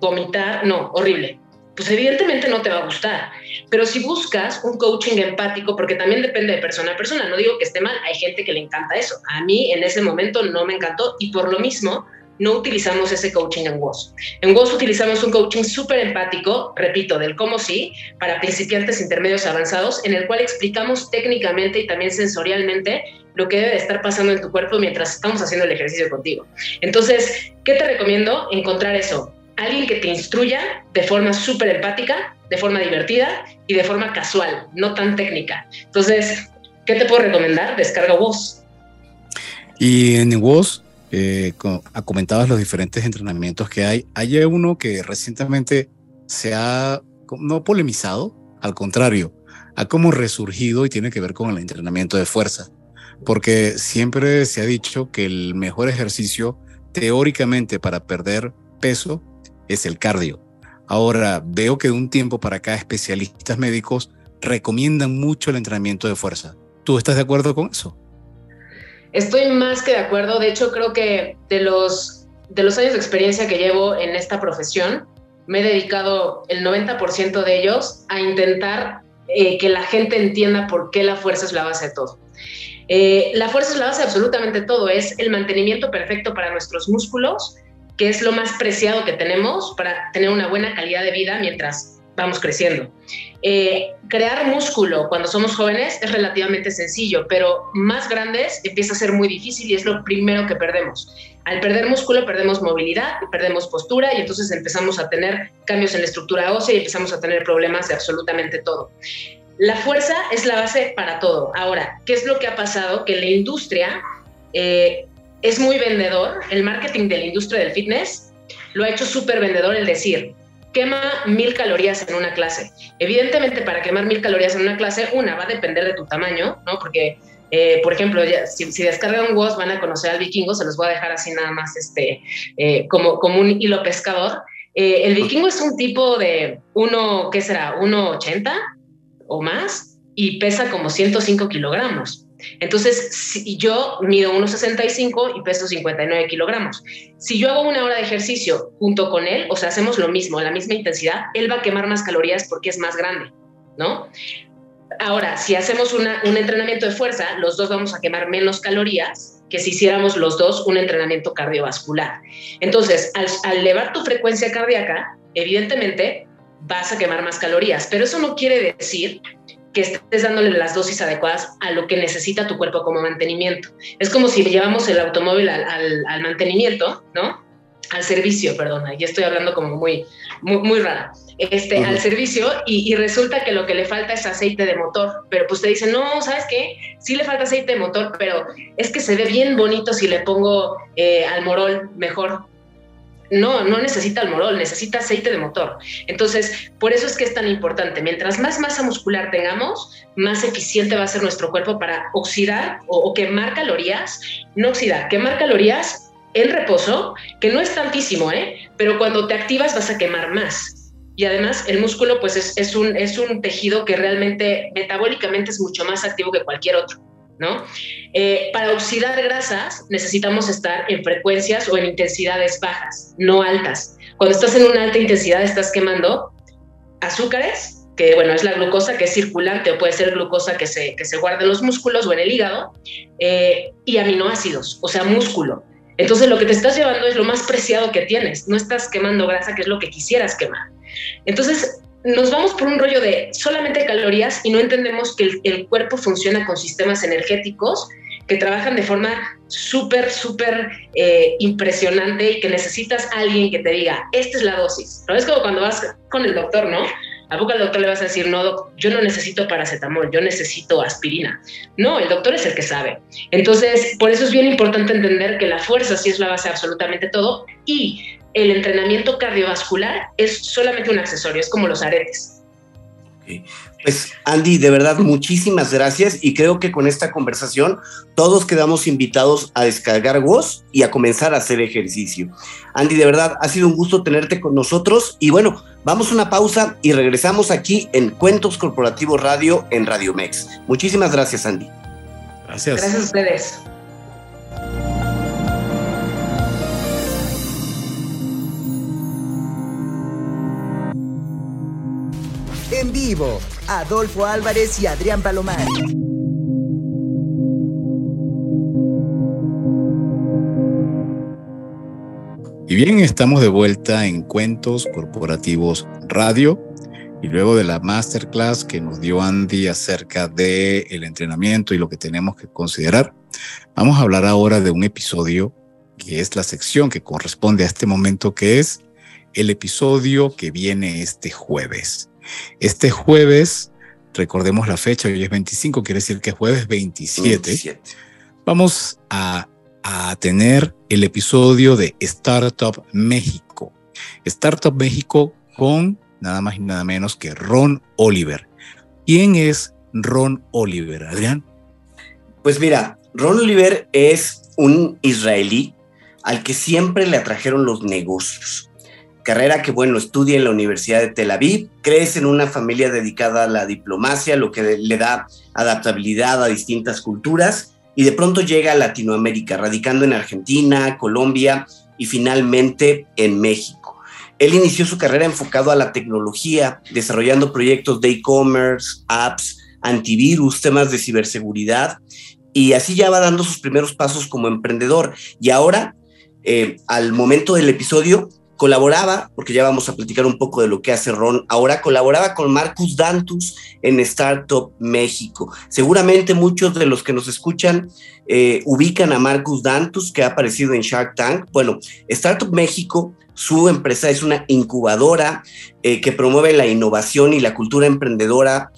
vomitar, no, horrible pues evidentemente no te va a gustar. Pero si buscas un coaching empático, porque también depende de persona a persona, no digo que esté mal, hay gente que le encanta eso. A mí en ese momento no me encantó y por lo mismo no utilizamos ese coaching en WOS. En WOS utilizamos un coaching súper empático, repito, del cómo sí, para principiantes intermedios avanzados, en el cual explicamos técnicamente y también sensorialmente lo que debe de estar pasando en tu cuerpo mientras estamos haciendo el ejercicio contigo. Entonces, ¿qué te recomiendo? Encontrar eso, alguien que te instruya de forma súper empática, de forma divertida y de forma casual, no tan técnica. Entonces, ¿qué te puedo recomendar? Descarga voz. Y en voz, eh, comentabas los diferentes entrenamientos que hay. Hay uno que recientemente se ha no polemizado, al contrario, ha como resurgido y tiene que ver con el entrenamiento de fuerza, porque siempre se ha dicho que el mejor ejercicio teóricamente para perder peso es el cardio. Ahora veo que de un tiempo para acá especialistas médicos recomiendan mucho el entrenamiento de fuerza. ¿Tú estás de acuerdo con eso? Estoy más que de acuerdo. De hecho, creo que de los, de los años de experiencia que llevo en esta profesión, me he dedicado el 90% de ellos a intentar eh, que la gente entienda por qué la fuerza es la base de todo. Eh, la fuerza es la base de absolutamente todo. Es el mantenimiento perfecto para nuestros músculos, que es lo más preciado que tenemos para tener una buena calidad de vida mientras vamos creciendo. Eh, crear músculo cuando somos jóvenes es relativamente sencillo, pero más grandes empieza a ser muy difícil y es lo primero que perdemos. Al perder músculo perdemos movilidad, perdemos postura y entonces empezamos a tener cambios en la estructura ósea y empezamos a tener problemas de absolutamente todo. La fuerza es la base para todo. Ahora, ¿qué es lo que ha pasado? Que la industria eh, es muy vendedor, el marketing de la industria del fitness lo ha hecho súper vendedor el decir, quema mil calorías en una clase. Evidentemente, para quemar mil calorías en una clase, una va a depender de tu tamaño, ¿no? Porque, eh, por ejemplo, si, si, descargan WOS van a conocer al vikingo, se los voy a dejar así nada más este, eh, como, como un hilo pescador. Eh, el vikingo es un tipo de uno, ¿qué será? 1,80 o más y pesa como 105 kilogramos. Entonces, si yo mido 1,65 y peso 59 kilogramos. Si yo hago una hora de ejercicio junto con él, o sea, hacemos lo mismo, la misma intensidad, él va a quemar más calorías porque es más grande, ¿no? Ahora, si hacemos un entrenamiento de fuerza, los dos vamos a quemar menos calorías que si hiciéramos los dos un entrenamiento cardiovascular. Entonces, al, al elevar tu frecuencia cardíaca, evidentemente vas a quemar más calorías, pero eso no quiere decir que estés dándole las dosis adecuadas a lo que necesita tu cuerpo como mantenimiento. Es como si llevamos el automóvil al, mantenimiento, ¿no? Al servicio, perdona, ya estoy hablando como muy, muy, muy rara. Este, al servicio y, resulta que lo que le falta es aceite de motor, pero pues te dicen, no, ¿sabes qué? Sí le falta aceite de motor, pero es que se ve bien bonito si le pongo eh, al morol mejor. No, no necesita el morol, necesita aceite de motor. Entonces, por eso es que es tan importante. Mientras más masa muscular tengamos, más eficiente va a ser nuestro cuerpo para oxidar o, quemar calorías. No oxidar, quemar calorías en reposo, que no es tantísimo, ¿eh? Pero cuando te activas vas a quemar más. Y además el músculo pues es, un, es un tejido que realmente metabólicamente es mucho más activo que cualquier otro. ¿No? Eh, para oxidar grasas necesitamos estar en frecuencias o en intensidades bajas, no altas. Cuando estás en una alta intensidad estás quemando azúcares, que bueno, es la glucosa que es circulante o puede ser glucosa que se, que se guarda en los músculos o en el hígado, eh, y aminoácidos, o sea, músculo. Entonces lo que te estás llevando es lo más preciado que tienes, no estás quemando grasa, que es lo que quisieras quemar. Entonces, nos vamos por un rollo de solamente calorías y no entendemos que el, cuerpo funciona con sistemas energéticos que trabajan de forma súper, súper eh, impresionante y que necesitas a alguien que te diga, esta es la dosis. ¿No? Es como cuando vas con el doctor, ¿no? ¿A poco al doctor le vas a decir, no, yo no necesito paracetamol, yo necesito aspirina? No, el doctor es el que sabe. Entonces, por eso es bien importante entender que la fuerza sí es la base absolutamente todo y el entrenamiento cardiovascular es solamente un accesorio, es como los aretes. Pues Andy, de verdad, muchísimas gracias y creo que con esta conversación todos quedamos invitados a descargar voz y a comenzar a hacer ejercicio. Andy, de verdad, ha sido un gusto tenerte con nosotros y bueno, vamos a una pausa y regresamos aquí en Cuentos Corporativos Radio en Radio Mex. Muchísimas gracias, Andy. Gracias. Gracias a ustedes. En vivo, Adolfo Álvarez y Adrián Palomar. Y bien, estamos de vuelta en Cuentos Corporativos Radio. Y luego de la masterclass que nos dio Andy acerca del el entrenamiento y lo que tenemos que considerar, vamos a hablar ahora de un episodio que es la sección que corresponde a este momento, que es el episodio que viene este jueves. Este jueves, recordemos la fecha, hoy es 25, quiere decir que es jueves 27. Vamos a, a tener el episodio de Startup México. Startup México con nada más y nada menos que Ron Oliver. ¿Quién es Ron Oliver, Adrián? Pues mira, Ron Oliver es un israelí al que siempre le atrajeron los negocios. Carrera que, bueno, estudia en la Universidad de Tel Aviv, crece en una familia dedicada a la diplomacia, lo que le da adaptabilidad a distintas culturas, y de pronto llega a Latinoamérica, radicando en Argentina, Colombia y finalmente en México. Él inició su carrera enfocado a la tecnología, desarrollando proyectos de e-commerce, apps, antivirus, temas de ciberseguridad, y así ya va dando sus primeros pasos como emprendedor. Y ahora, eh, al momento del episodio, colaboraba, porque ya vamos a platicar un poco de lo que hace Ron, ahora colaboraba con Marcus Dantus en Startup México. Seguramente muchos de los que nos escuchan eh, ubican a Marcus Dantus, que ha aparecido en Shark Tank. Bueno, Startup México, su empresa es una incubadora eh, que promueve la innovación y la cultura emprendedora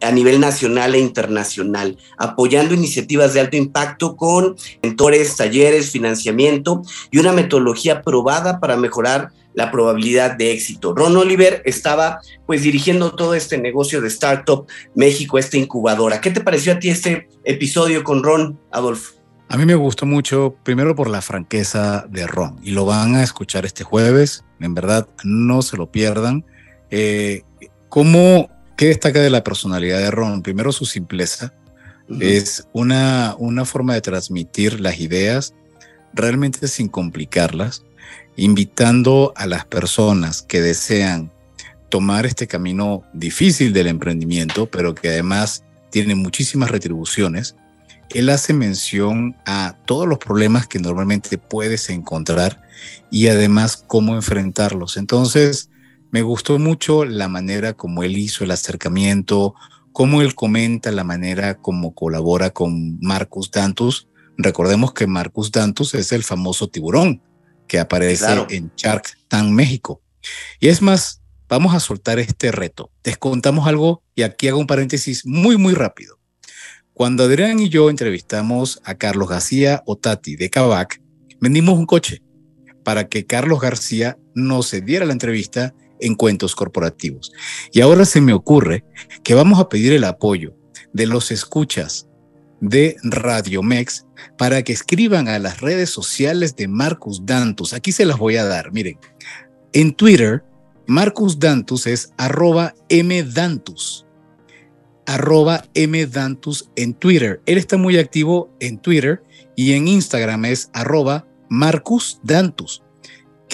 a nivel nacional e internacional, apoyando iniciativas de alto impacto con mentores, talleres, financiamiento y una metodología probada para mejorar la probabilidad de éxito. Ron Oliver estaba pues dirigiendo todo este negocio de Startup México, esta incubadora. ¿Qué te pareció a ti este episodio con Ron, Adolfo? A mí me gustó mucho, primero por la franqueza de Ron, y lo van a escuchar este jueves, en verdad no se lo pierdan. Eh, ¿Cómo ¿Qué destaca de la personalidad de Ron? Primero su simpleza. Es una, una forma de transmitir las ideas realmente sin complicarlas, invitando a las personas que desean tomar este camino difícil del emprendimiento, pero que además tiene muchísimas retribuciones. Él hace mención a todos los problemas que normalmente puedes encontrar y además cómo enfrentarlos. Entonces, me gustó mucho la manera como él hizo el acercamiento, cómo él comenta la manera como colabora con Marcus Dantus. Recordemos que Marcus Dantus es el famoso tiburón que aparece en Shark Tank México. Y es más, vamos a soltar este reto. Les contamos algo y aquí hago un paréntesis muy, muy rápido. Cuando Adrián y yo entrevistamos a Carlos García Otati de Kavak, vendimos un coche para que Carlos García nos diera la entrevista en cuentos corporativos. Y ahora se me ocurre que vamos a pedir el apoyo de los escuchas de Radio Mex para que escriban a las redes sociales de Marcus Dantus. Aquí se las voy a dar. Miren, en Twitter, Marcus Dantus es arroba mdantus. Arroba mdantus en Twitter. Él está muy activo en Twitter y en Instagram es arroba Marcus Dantus.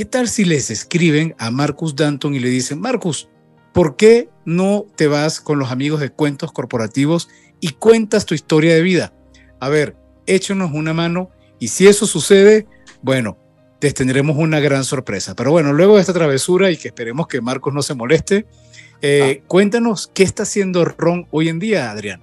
¿Qué tal si les escriben a Marcus Danton y le dicen, Marcus, ¿por qué no te vas con los amigos de cuentos corporativos y cuentas tu historia de vida? A ver, échenos una mano y si eso sucede, bueno, les tendremos una gran sorpresa. Pero bueno, luego de esta travesura y que esperemos que Marcus no se moleste, eh, ah. cuéntanos qué está haciendo Ron hoy en día, Adrián.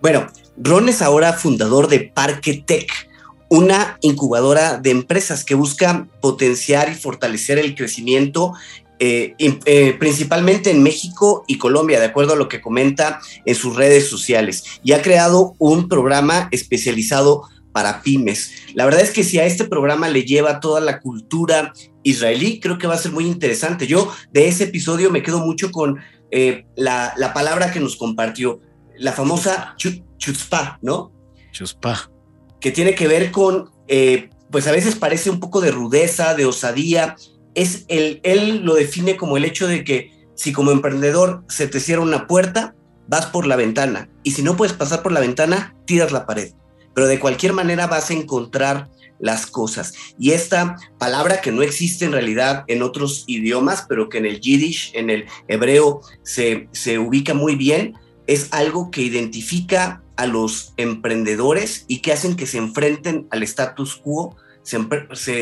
Bueno, Ron es ahora fundador de Parque Tech una incubadora de empresas que busca potenciar y fortalecer el crecimiento eh, eh, principalmente en México y Colombia, de acuerdo a lo que comenta en sus redes sociales. Y ha creado un programa especializado para pymes. La verdad es que si a este programa le lleva toda la cultura israelí, creo que va a ser muy interesante. Yo de ese episodio me quedo mucho con eh, la, palabra que nos compartió, la famosa chutzpah, ¿no? Chutzpah que tiene que ver con, eh, pues a veces parece un poco de rudeza, de osadía. Es el, él lo define como el hecho de que si como emprendedor se te cierra una puerta, vas por la ventana. Y si no puedes pasar por la ventana, tiras la pared. Pero de cualquier manera vas a encontrar las cosas. Y esta palabra que no existe en realidad en otros idiomas, pero que en el yiddish, en el hebreo, se, se ubica muy bien, es algo que identifica a los emprendedores y que hacen que se enfrenten al status quo, se,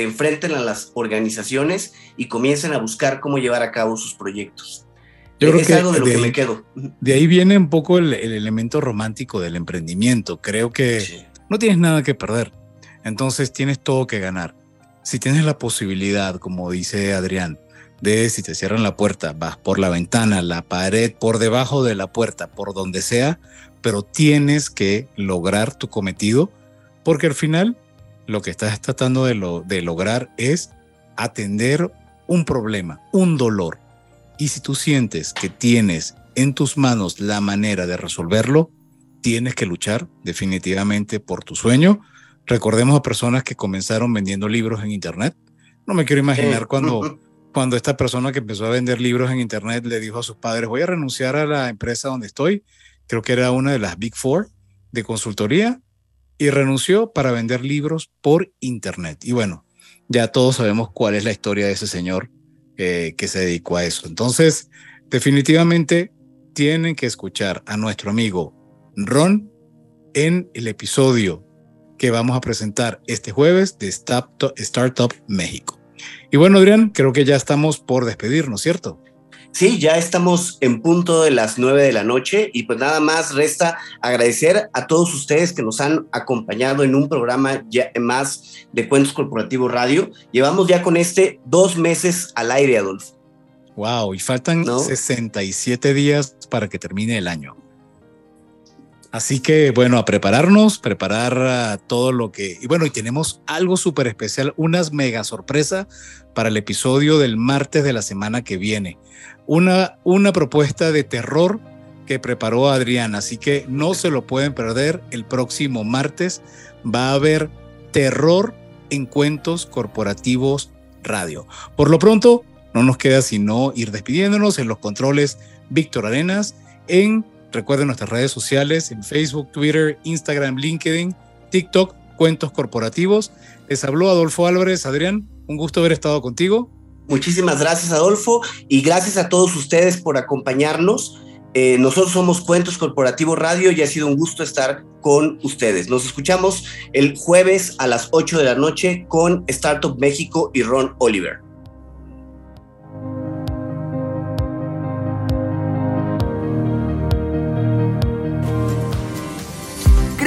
enfrenten a las organizaciones y comiencen a buscar cómo llevar a cabo sus proyectos. Yo creo que algo de lo que me quedo. De ahí viene un poco el, elemento romántico del emprendimiento. Creo que no tienes nada que perder, entonces tienes todo que ganar. Si tienes la posibilidad, como dice Adrián, de si te cierran la puerta, vas por la ventana, la pared, por debajo de la puerta, por donde sea, pero tienes que lograr tu cometido porque al final lo que estás tratando de, de lograr es atender un problema, un dolor. Y si tú sientes que tienes en tus manos la manera de resolverlo, tienes que luchar definitivamente por tu sueño. Recordemos a personas que comenzaron vendiendo libros en Internet. No me quiero imaginar cuando, cuando esta persona que empezó a vender libros en Internet le dijo a sus padres, voy a renunciar a la empresa donde estoy. Creo que era una de las Big Four de consultoría y renunció para vender libros por Internet. Y bueno, ya todos sabemos cuál es la historia de ese señor eh, que se dedicó a eso. Entonces, definitivamente tienen que escuchar a nuestro amigo Ron en el episodio que vamos a presentar este jueves de Startup México. Y bueno, Adrián, creo que ya estamos por despedirnos, ¿cierto? Sí, ya estamos en punto de las nueve de la noche y pues nada más resta agradecer a todos ustedes que nos han acompañado en un programa ya más de Cuentos Corporativos Radio. Llevamos ya con este dos meses al aire, Adolfo. Wow, y faltan 67 días para que termine el año. Así que bueno, a prepararnos, preparar todo lo que... Y bueno, y tenemos algo súper especial, unas mega sorpresas para el episodio del martes de la semana que viene. Una, una propuesta de terror que preparó Adrián, así que no se lo pueden perder. El próximo martes va a haber terror en cuentos corporativos radio. Por lo pronto, no nos queda sino ir despidiéndonos en los controles Víctor Arenas en Recuerden nuestras redes sociales en Facebook, Twitter, Instagram, LinkedIn, TikTok, Cuentos Corporativos. Les habló Adolfo Álvarez. Adrián, un gusto haber estado contigo. Muchísimas gracias, Adolfo, y gracias a todos ustedes por acompañarnos. Eh, nosotros somos Cuentos Corporativos Radio y ha sido un gusto estar con ustedes. Nos escuchamos el jueves a las 8 de la noche con Startup México y Ron Oliver.